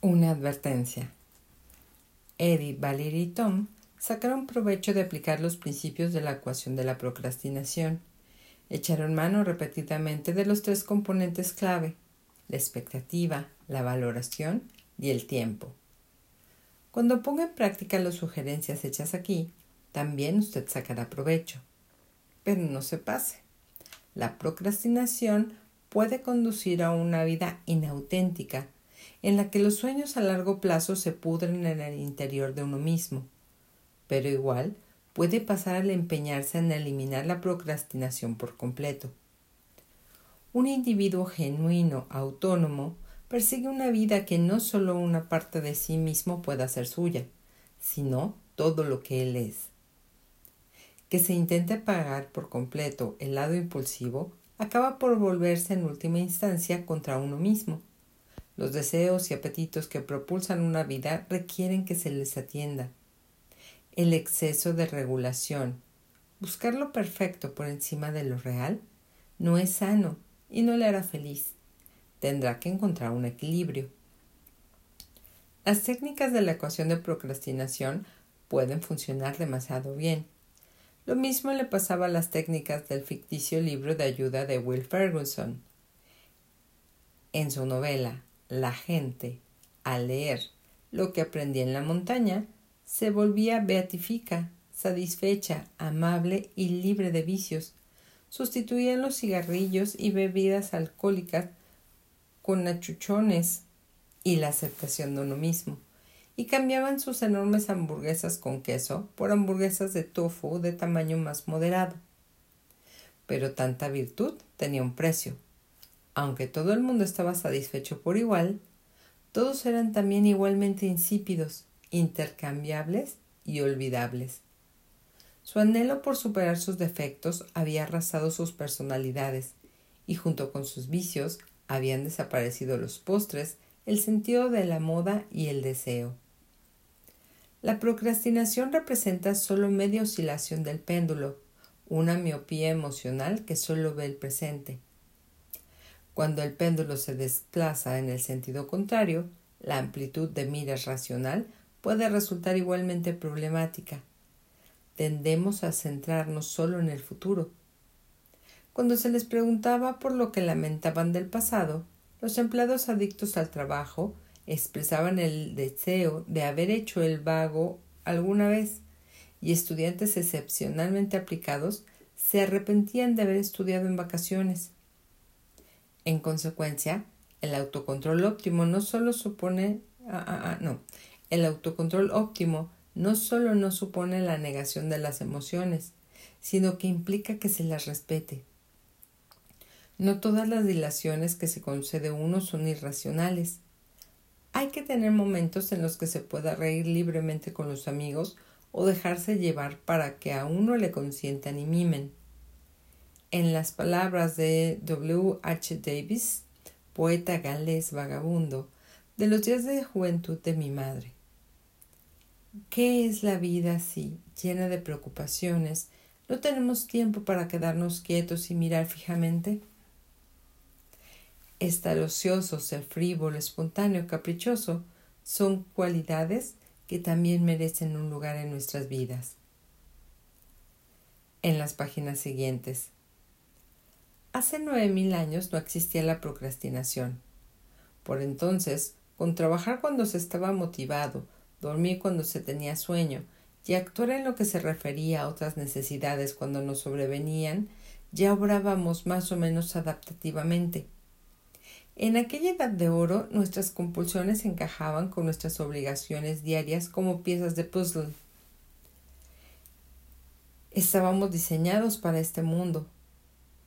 Una advertencia. Edith, Valerie y Tom sacaron provecho de aplicar los principios de la ecuación de la procrastinación. Echaron mano repetidamente de los tres componentes clave, la expectativa, la valoración y el tiempo. Cuando ponga en práctica las sugerencias hechas aquí, también usted sacará provecho. Pero no se pase. La procrastinación puede conducir a una vida inauténtica en la que los sueños a largo plazo se pudren en el interior de uno mismo. Pero igual puede pasar al empeñarse en eliminar la procrastinación por completo. Un individuo genuino, autónomo, persigue una vida que no solo una parte de sí mismo pueda ser suya, sino todo lo que él es. Que se intente pagar por completo el lado impulsivo acaba por volverse en última instancia contra uno mismo los deseos y apetitos que propulsan una vida requieren que se les atienda. El exceso de regulación, buscar lo perfecto por encima de lo real, no es sano y no le hará feliz. Tendrá que encontrar un equilibrio. Las técnicas de la ecuación de procrastinación pueden funcionar demasiado bien. Lo mismo le pasaba a las técnicas del ficticio libro de ayuda de Will Ferguson. En su novela la gente, al leer lo que aprendía en la montaña, se volvía beatifica, satisfecha, amable y libre de vicios. Sustituían los cigarrillos y bebidas alcohólicas con achuchones y la aceptación de uno mismo, y cambiaban sus enormes hamburguesas con queso por hamburguesas de tofu de tamaño más moderado. Pero tanta virtud tenía un precio, aunque todo el mundo estaba satisfecho por igual, todos eran también igualmente insípidos, intercambiables y olvidables. Su anhelo por superar sus defectos había arrasado sus personalidades, y junto con sus vicios habían desaparecido los postres, el sentido de la moda y el deseo. La procrastinación representa solo media oscilación del péndulo, una miopía emocional que solo ve el presente. Cuando el péndulo se desplaza en el sentido contrario, la amplitud de miras racional puede resultar igualmente problemática. Tendemos a centrarnos solo en el futuro. Cuando se les preguntaba por lo que lamentaban del pasado, los empleados adictos al trabajo expresaban el deseo de haber hecho el vago alguna vez, y estudiantes excepcionalmente aplicados se arrepentían de haber estudiado en vacaciones. En consecuencia, el autocontrol óptimo no solo supone ah, ah, ah, no, el autocontrol óptimo no solo no supone la negación de las emociones, sino que implica que se las respete. No todas las dilaciones que se concede uno son irracionales. Hay que tener momentos en los que se pueda reír libremente con los amigos o dejarse llevar para que a uno le consientan y mimen en las palabras de W. H. Davis, poeta galés vagabundo, de los días de juventud de mi madre. ¿Qué es la vida así, llena de preocupaciones? ¿No tenemos tiempo para quedarnos quietos y mirar fijamente? Estar ocioso, ser frívolo, espontáneo, caprichoso, son cualidades que también merecen un lugar en nuestras vidas. En las páginas siguientes Hace nueve mil años no existía la procrastinación. Por entonces, con trabajar cuando se estaba motivado, dormir cuando se tenía sueño y actuar en lo que se refería a otras necesidades cuando nos sobrevenían, ya obrábamos más o menos adaptativamente. En aquella edad de oro nuestras compulsiones encajaban con nuestras obligaciones diarias como piezas de puzzle. Estábamos diseñados para este mundo,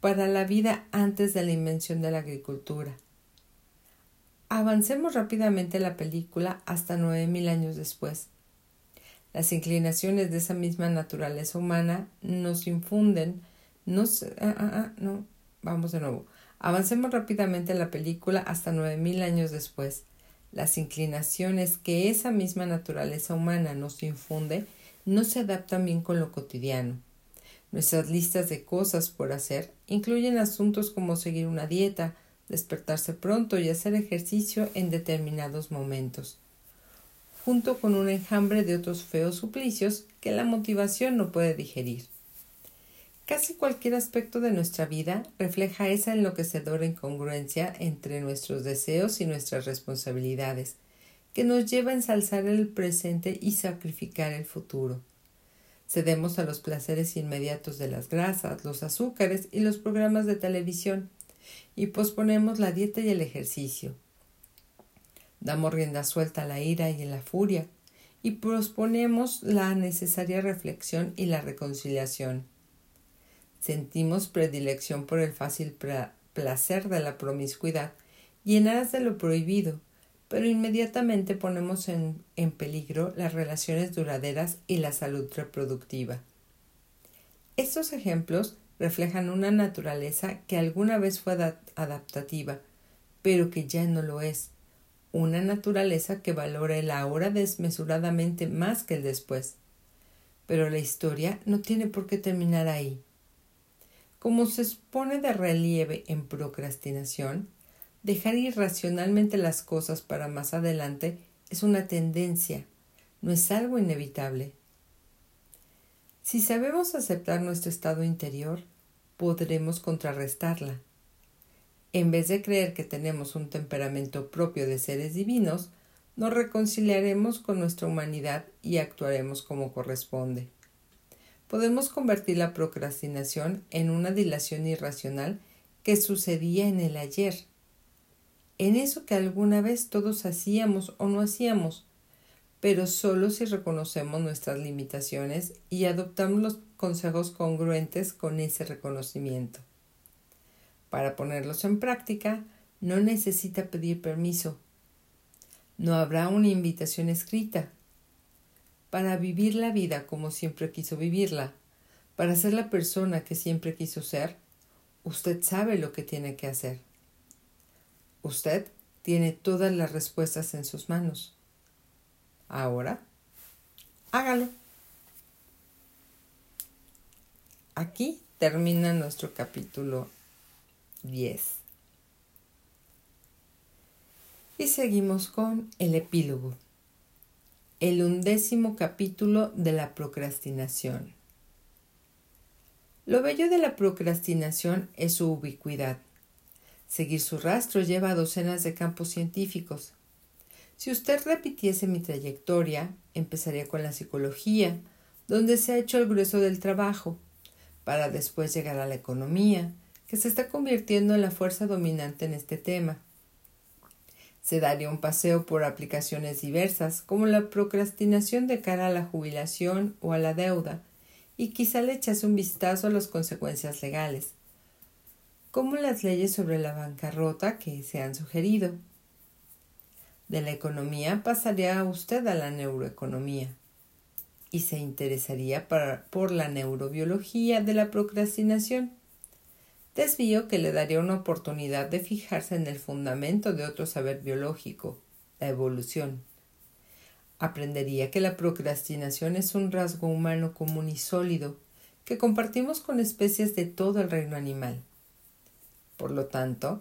para la vida antes de la invención de la agricultura. Avancemos rápidamente la película hasta nueve mil años después. Las inclinaciones de esa misma naturaleza humana nos infunden, nos, ah, ah, ah, no, vamos de nuevo. Avancemos rápidamente la película hasta nueve mil años después. Las inclinaciones que esa misma naturaleza humana nos infunde no se adaptan bien con lo cotidiano. Nuestras listas de cosas por hacer incluyen asuntos como seguir una dieta, despertarse pronto y hacer ejercicio en determinados momentos, junto con un enjambre de otros feos suplicios que la motivación no puede digerir. Casi cualquier aspecto de nuestra vida refleja esa enloquecedora incongruencia entre nuestros deseos y nuestras responsabilidades, que nos lleva a ensalzar el presente y sacrificar el futuro. Cedemos a los placeres inmediatos de las grasas, los azúcares y los programas de televisión, y posponemos la dieta y el ejercicio. Damos rienda suelta a la ira y a la furia, y posponemos la necesaria reflexión y la reconciliación. Sentimos predilección por el fácil placer de la promiscuidad y en aras de lo prohibido, pero inmediatamente ponemos en, en, peligro las relaciones duraderas y la salud reproductiva. Estos ejemplos reflejan una naturaleza que alguna vez fue adaptativa, pero que ya no lo es, una naturaleza que valora el ahora desmesuradamente más que el después. Pero la historia no tiene por qué terminar ahí. Como se expone de relieve en procrastinación, dejar irracionalmente las cosas para más adelante es una tendencia, no es algo inevitable. Si sabemos aceptar nuestro estado interior, podremos contrarrestarla. En vez de creer que tenemos un temperamento propio de seres divinos, nos reconciliaremos con nuestra humanidad y actuaremos como corresponde podemos convertir la procrastinación en una dilación irracional que sucedía en el ayer, en eso que alguna vez todos hacíamos o no hacíamos, pero solo si reconocemos nuestras limitaciones y adoptamos los consejos congruentes con ese reconocimiento. Para ponerlos en práctica, no necesita pedir permiso. No habrá una invitación escrita, para vivir la vida como siempre quiso vivirla, para ser la persona que siempre quiso ser, usted sabe lo que tiene que hacer. Usted tiene todas las respuestas en sus manos. Ahora, hágalo. Aquí termina nuestro capítulo 10. Y seguimos con el epílogo el undécimo capítulo de la procrastinación. Lo bello de la procrastinación es su ubicuidad. Seguir su rastro lleva a docenas de campos científicos. Si usted repitiese mi trayectoria, empezaría con la psicología, donde se ha hecho el grueso del trabajo, para después llegar a la economía, que se está convirtiendo en la fuerza dominante en este tema. Se daría un paseo por aplicaciones diversas, como la procrastinación de cara a la jubilación o a la deuda, y quizá le echase un vistazo a las consecuencias legales, como las leyes sobre la bancarrota que se han sugerido. De la economía pasaría usted a la neuroeconomía y se interesaría por la neurobiología de la procrastinación desvío que le daría una oportunidad de fijarse en el fundamento de otro saber biológico, la evolución. Aprendería que la procrastinación es un rasgo humano común y sólido que compartimos con especies de todo el reino animal. Por lo tanto,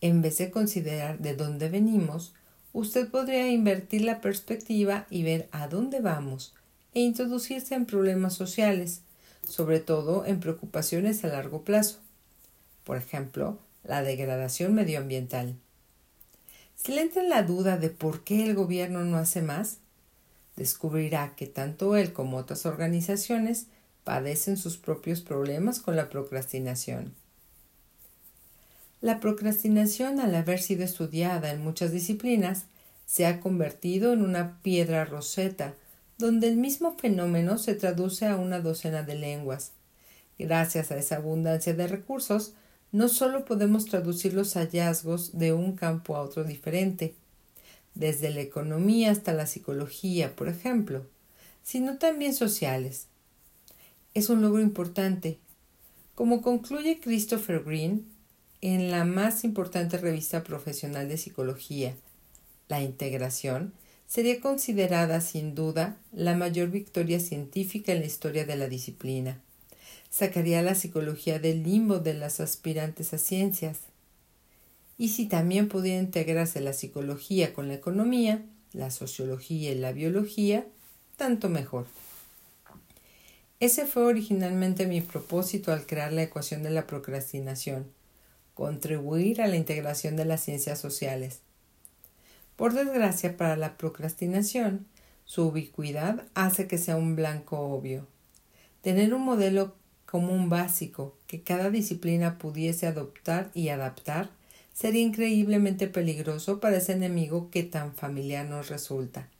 en vez de considerar de dónde venimos, usted podría invertir la perspectiva y ver a dónde vamos e introducirse en problemas sociales, sobre todo en preocupaciones a largo plazo por ejemplo, la degradación medioambiental. Si le entra la duda de por qué el gobierno no hace más, descubrirá que tanto él como otras organizaciones padecen sus propios problemas con la procrastinación. La procrastinación, al haber sido estudiada en muchas disciplinas, se ha convertido en una piedra roseta, donde el mismo fenómeno se traduce a una docena de lenguas. Gracias a esa abundancia de recursos, no solo podemos traducir los hallazgos de un campo a otro diferente, desde la economía hasta la psicología, por ejemplo, sino también sociales. Es un logro importante. Como concluye Christopher Green en la más importante revista profesional de psicología, la integración sería considerada sin duda la mayor victoria científica en la historia de la disciplina sacaría la psicología del limbo de las aspirantes a ciencias. y si también pudiera integrarse la psicología con la economía, la sociología y la biología, tanto mejor. Ese fue originalmente mi propósito al crear la ecuación de la procrastinación, contribuir a la integración de las ciencias sociales. Por desgracia para la procrastinación, su ubicuidad hace que sea un blanco obvio. Tener un modelo común básico que cada disciplina pudiese adoptar y adaptar sería increíblemente peligroso para ese enemigo que tan familiar nos resulta.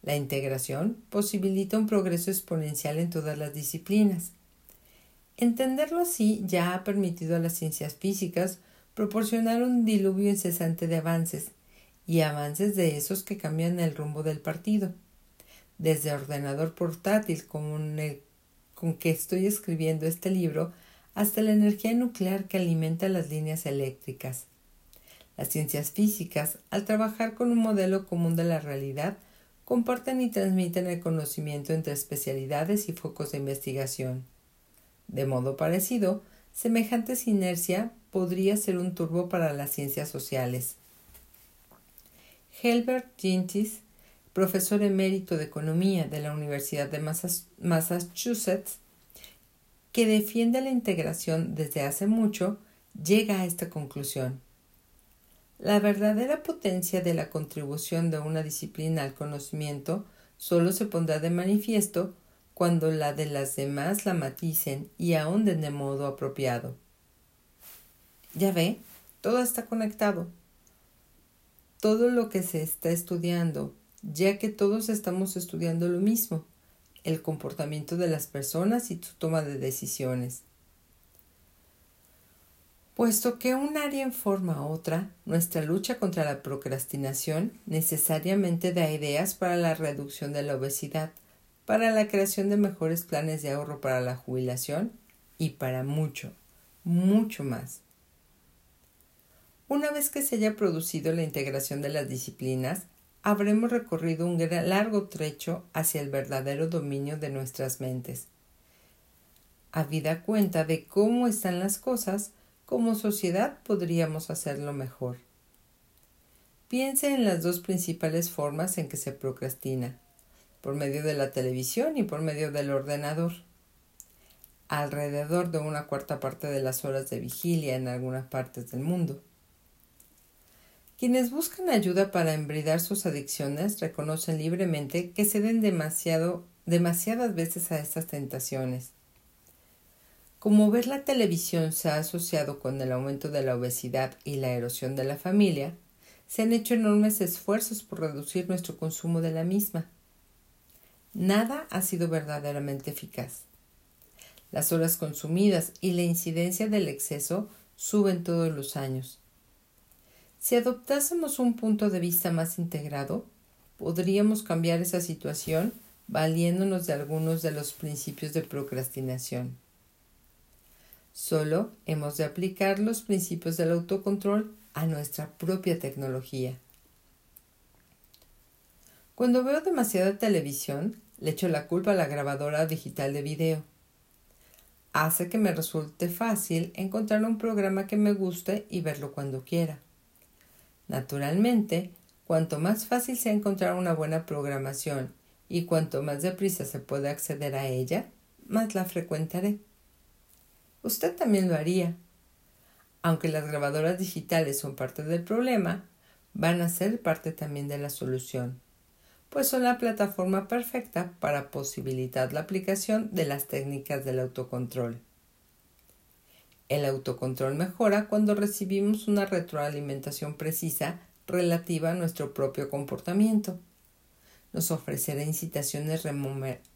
La integración posibilita un progreso exponencial en todas las disciplinas. Entenderlo así ya ha permitido a las ciencias físicas proporcionar un diluvio incesante de avances, y avances de esos que cambian el rumbo del partido. Desde ordenador portátil con el con que estoy escribiendo este libro hasta la energía nuclear que alimenta las líneas eléctricas. Las ciencias físicas, al trabajar con un modelo común de la realidad, comparten y transmiten el conocimiento entre especialidades y focos de investigación. De modo parecido, semejante sinergia podría ser un turbo para las ciencias sociales. Helbert Gintis, profesor emérito de Economía de la Universidad de Massachusetts, que defiende la integración desde hace mucho, llega a esta conclusión. La verdadera potencia de la contribución de una disciplina al conocimiento solo se pondrá de manifiesto cuando la de las demás la maticen y ahonden de modo apropiado. Ya ve, todo está conectado. Todo lo que se está estudiando, ya que todos estamos estudiando lo mismo, el comportamiento de las personas y su toma de decisiones. Puesto que un área informa a otra, nuestra lucha contra la procrastinación necesariamente da ideas para la reducción de la obesidad, para la creación de mejores planes de ahorro para la jubilación y para mucho, mucho más. Una vez que se haya producido la integración de las disciplinas, habremos recorrido un largo trecho hacia el verdadero dominio de nuestras mentes. Habida cuenta de cómo están las cosas, como sociedad podríamos hacerlo mejor. Piense en las dos principales formas en que se procrastina, por medio de la televisión y por medio del ordenador. Alrededor de una cuarta parte de las horas de vigilia en algunas partes del mundo. Quienes buscan ayuda para embridar sus adicciones reconocen libremente que ceden demasiado, demasiadas veces a estas tentaciones como ver la televisión se ha asociado con el aumento de la obesidad y la erosión de la familia, se han hecho enormes esfuerzos por reducir nuestro consumo de la misma. Nada ha sido verdaderamente eficaz. Las horas consumidas y la incidencia del exceso suben todos los años. Si adoptásemos un punto de vista más integrado, podríamos cambiar esa situación valiéndonos de algunos de los principios de procrastinación. Solo hemos de aplicar los principios del autocontrol a nuestra propia tecnología. Cuando veo demasiada televisión, le echo la culpa a la grabadora digital de video. Hace que me resulte fácil encontrar un programa que me guste y verlo cuando quiera. Naturalmente, cuanto más fácil sea encontrar una buena programación y cuanto más deprisa se pueda acceder a ella, más la frecuentaré usted también lo haría. Aunque las grabadoras digitales son parte del problema, van a ser parte también de la solución, pues son la plataforma perfecta para posibilitar la aplicación de las técnicas del autocontrol. El autocontrol mejora cuando recibimos una retroalimentación precisa relativa a nuestro propio comportamiento. Nos ofrecerá incitaciones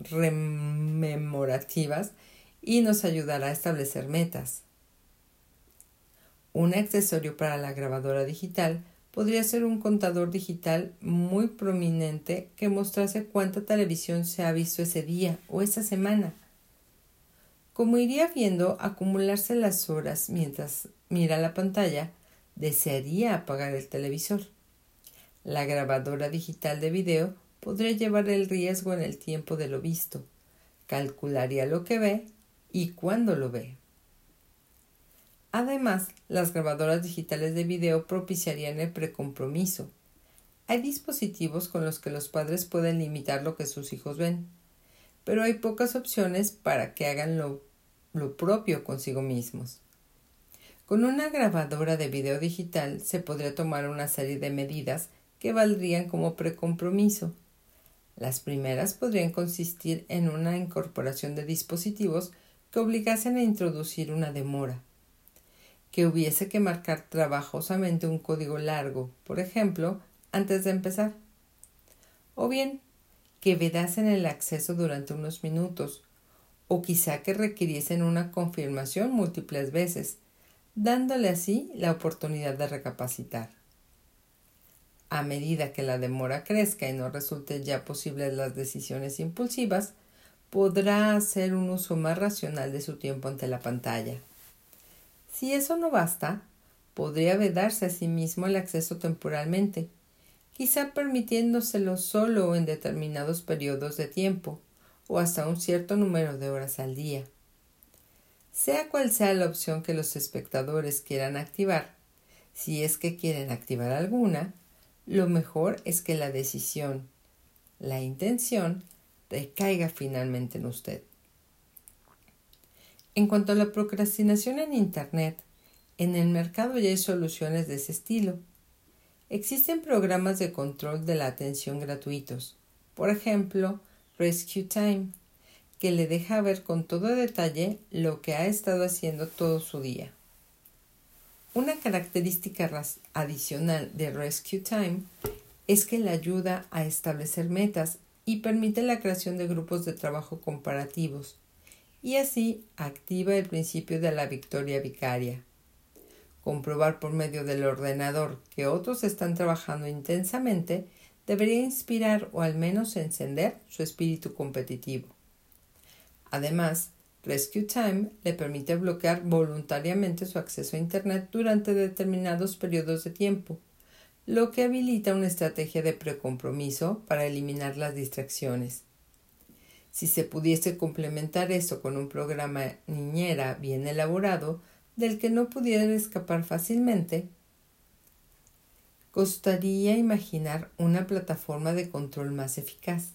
rememorativas y nos ayudará a establecer metas. Un accesorio para la grabadora digital podría ser un contador digital muy prominente que mostrase cuánta televisión se ha visto ese día o esa semana. Como iría viendo acumularse las horas mientras mira la pantalla, desearía apagar el televisor. La grabadora digital de video podría llevar el riesgo en el tiempo de lo visto, calcularía lo que ve y cuándo lo ve. Además, las grabadoras digitales de video propiciarían el precompromiso. Hay dispositivos con los que los padres pueden limitar lo que sus hijos ven, pero hay pocas opciones para que hagan lo, lo propio consigo mismos. Con una grabadora de video digital se podría tomar una serie de medidas que valdrían como precompromiso. Las primeras podrían consistir en una incorporación de dispositivos que obligasen a introducir una demora, que hubiese que marcar trabajosamente un código largo, por ejemplo, antes de empezar, o bien que vedasen el acceso durante unos minutos, o quizá que requiriesen una confirmación múltiples veces, dándole así la oportunidad de recapacitar. A medida que la demora crezca y no resulte ya posible las decisiones impulsivas, podrá hacer un uso más racional de su tiempo ante la pantalla. Si eso no basta, podría vedarse a sí mismo el acceso temporalmente, quizá permitiéndoselo solo en determinados periodos de tiempo o hasta un cierto número de horas al día. Sea cual sea la opción que los espectadores quieran activar, si es que quieren activar alguna, lo mejor es que la decisión, la intención, recaiga finalmente en usted. En cuanto a la procrastinación en Internet, en el mercado ya hay soluciones de ese estilo. Existen programas de control de la atención gratuitos, por ejemplo, Rescue Time, que le deja ver con todo detalle lo que ha estado haciendo todo su día. Una característica adicional de Rescue Time es que le ayuda a establecer metas y permite la creación de grupos de trabajo comparativos y así activa el principio de la victoria vicaria. Comprobar por medio del ordenador que otros están trabajando intensamente debería inspirar o al menos encender su espíritu competitivo. Además, Rescue Time le permite bloquear voluntariamente su acceso a Internet durante determinados periodos de tiempo, lo que habilita una estrategia de precompromiso para eliminar las distracciones. Si se pudiese complementar esto con un programa niñera bien elaborado, del que no pudiera escapar fácilmente, costaría imaginar una plataforma de control más eficaz.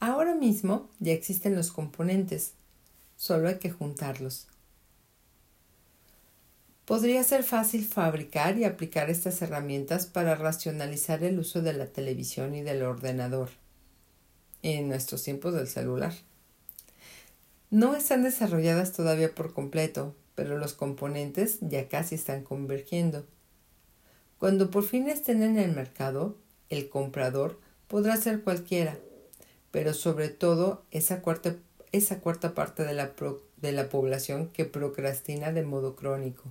Ahora mismo ya existen los componentes, solo hay que juntarlos. Podría ser fácil fabricar y aplicar estas herramientas para racionalizar el uso de la televisión y del ordenador en nuestros tiempos del celular. No están desarrolladas todavía por completo, pero los componentes ya casi están convergiendo. Cuando por fin estén en el mercado, el comprador podrá ser cualquiera, pero sobre todo esa cuarta, esa cuarta parte de la, de la población que procrastina de modo crónico.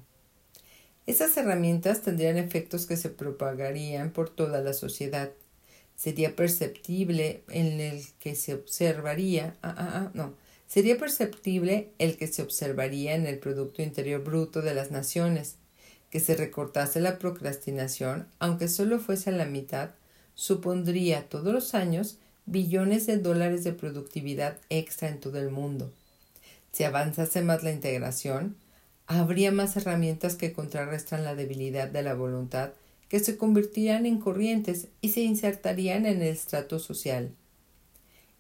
Esas herramientas tendrían efectos que se propagarían por toda la sociedad. Sería perceptible en el que se observaría, ah, ah, ah, no, sería perceptible el que se observaría en el Producto Interior Bruto de las naciones, que se recortase la procrastinación, aunque solo fuese a la mitad, supondría todos los años billones de dólares de productividad extra en todo el mundo. Si avanzase más la integración, habría más herramientas que contrarrestan la debilidad de la voluntad que se convertirían en corrientes y se insertarían en el estrato social.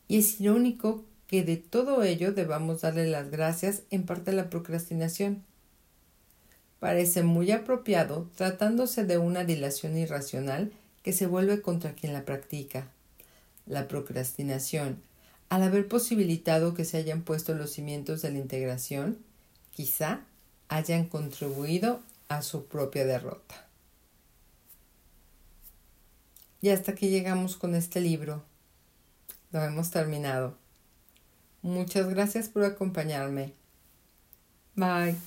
Y es irónico que de todo ello debamos darle las gracias en parte a la procrastinación. Parece muy apropiado tratándose de una dilación irracional que se vuelve contra quien la practica. La procrastinación, al haber posibilitado que se hayan puesto los cimientos de la integración, quizá hayan contribuido a su propia derrota. Y hasta aquí llegamos con este libro. Lo hemos terminado. Muchas gracias por acompañarme. Bye.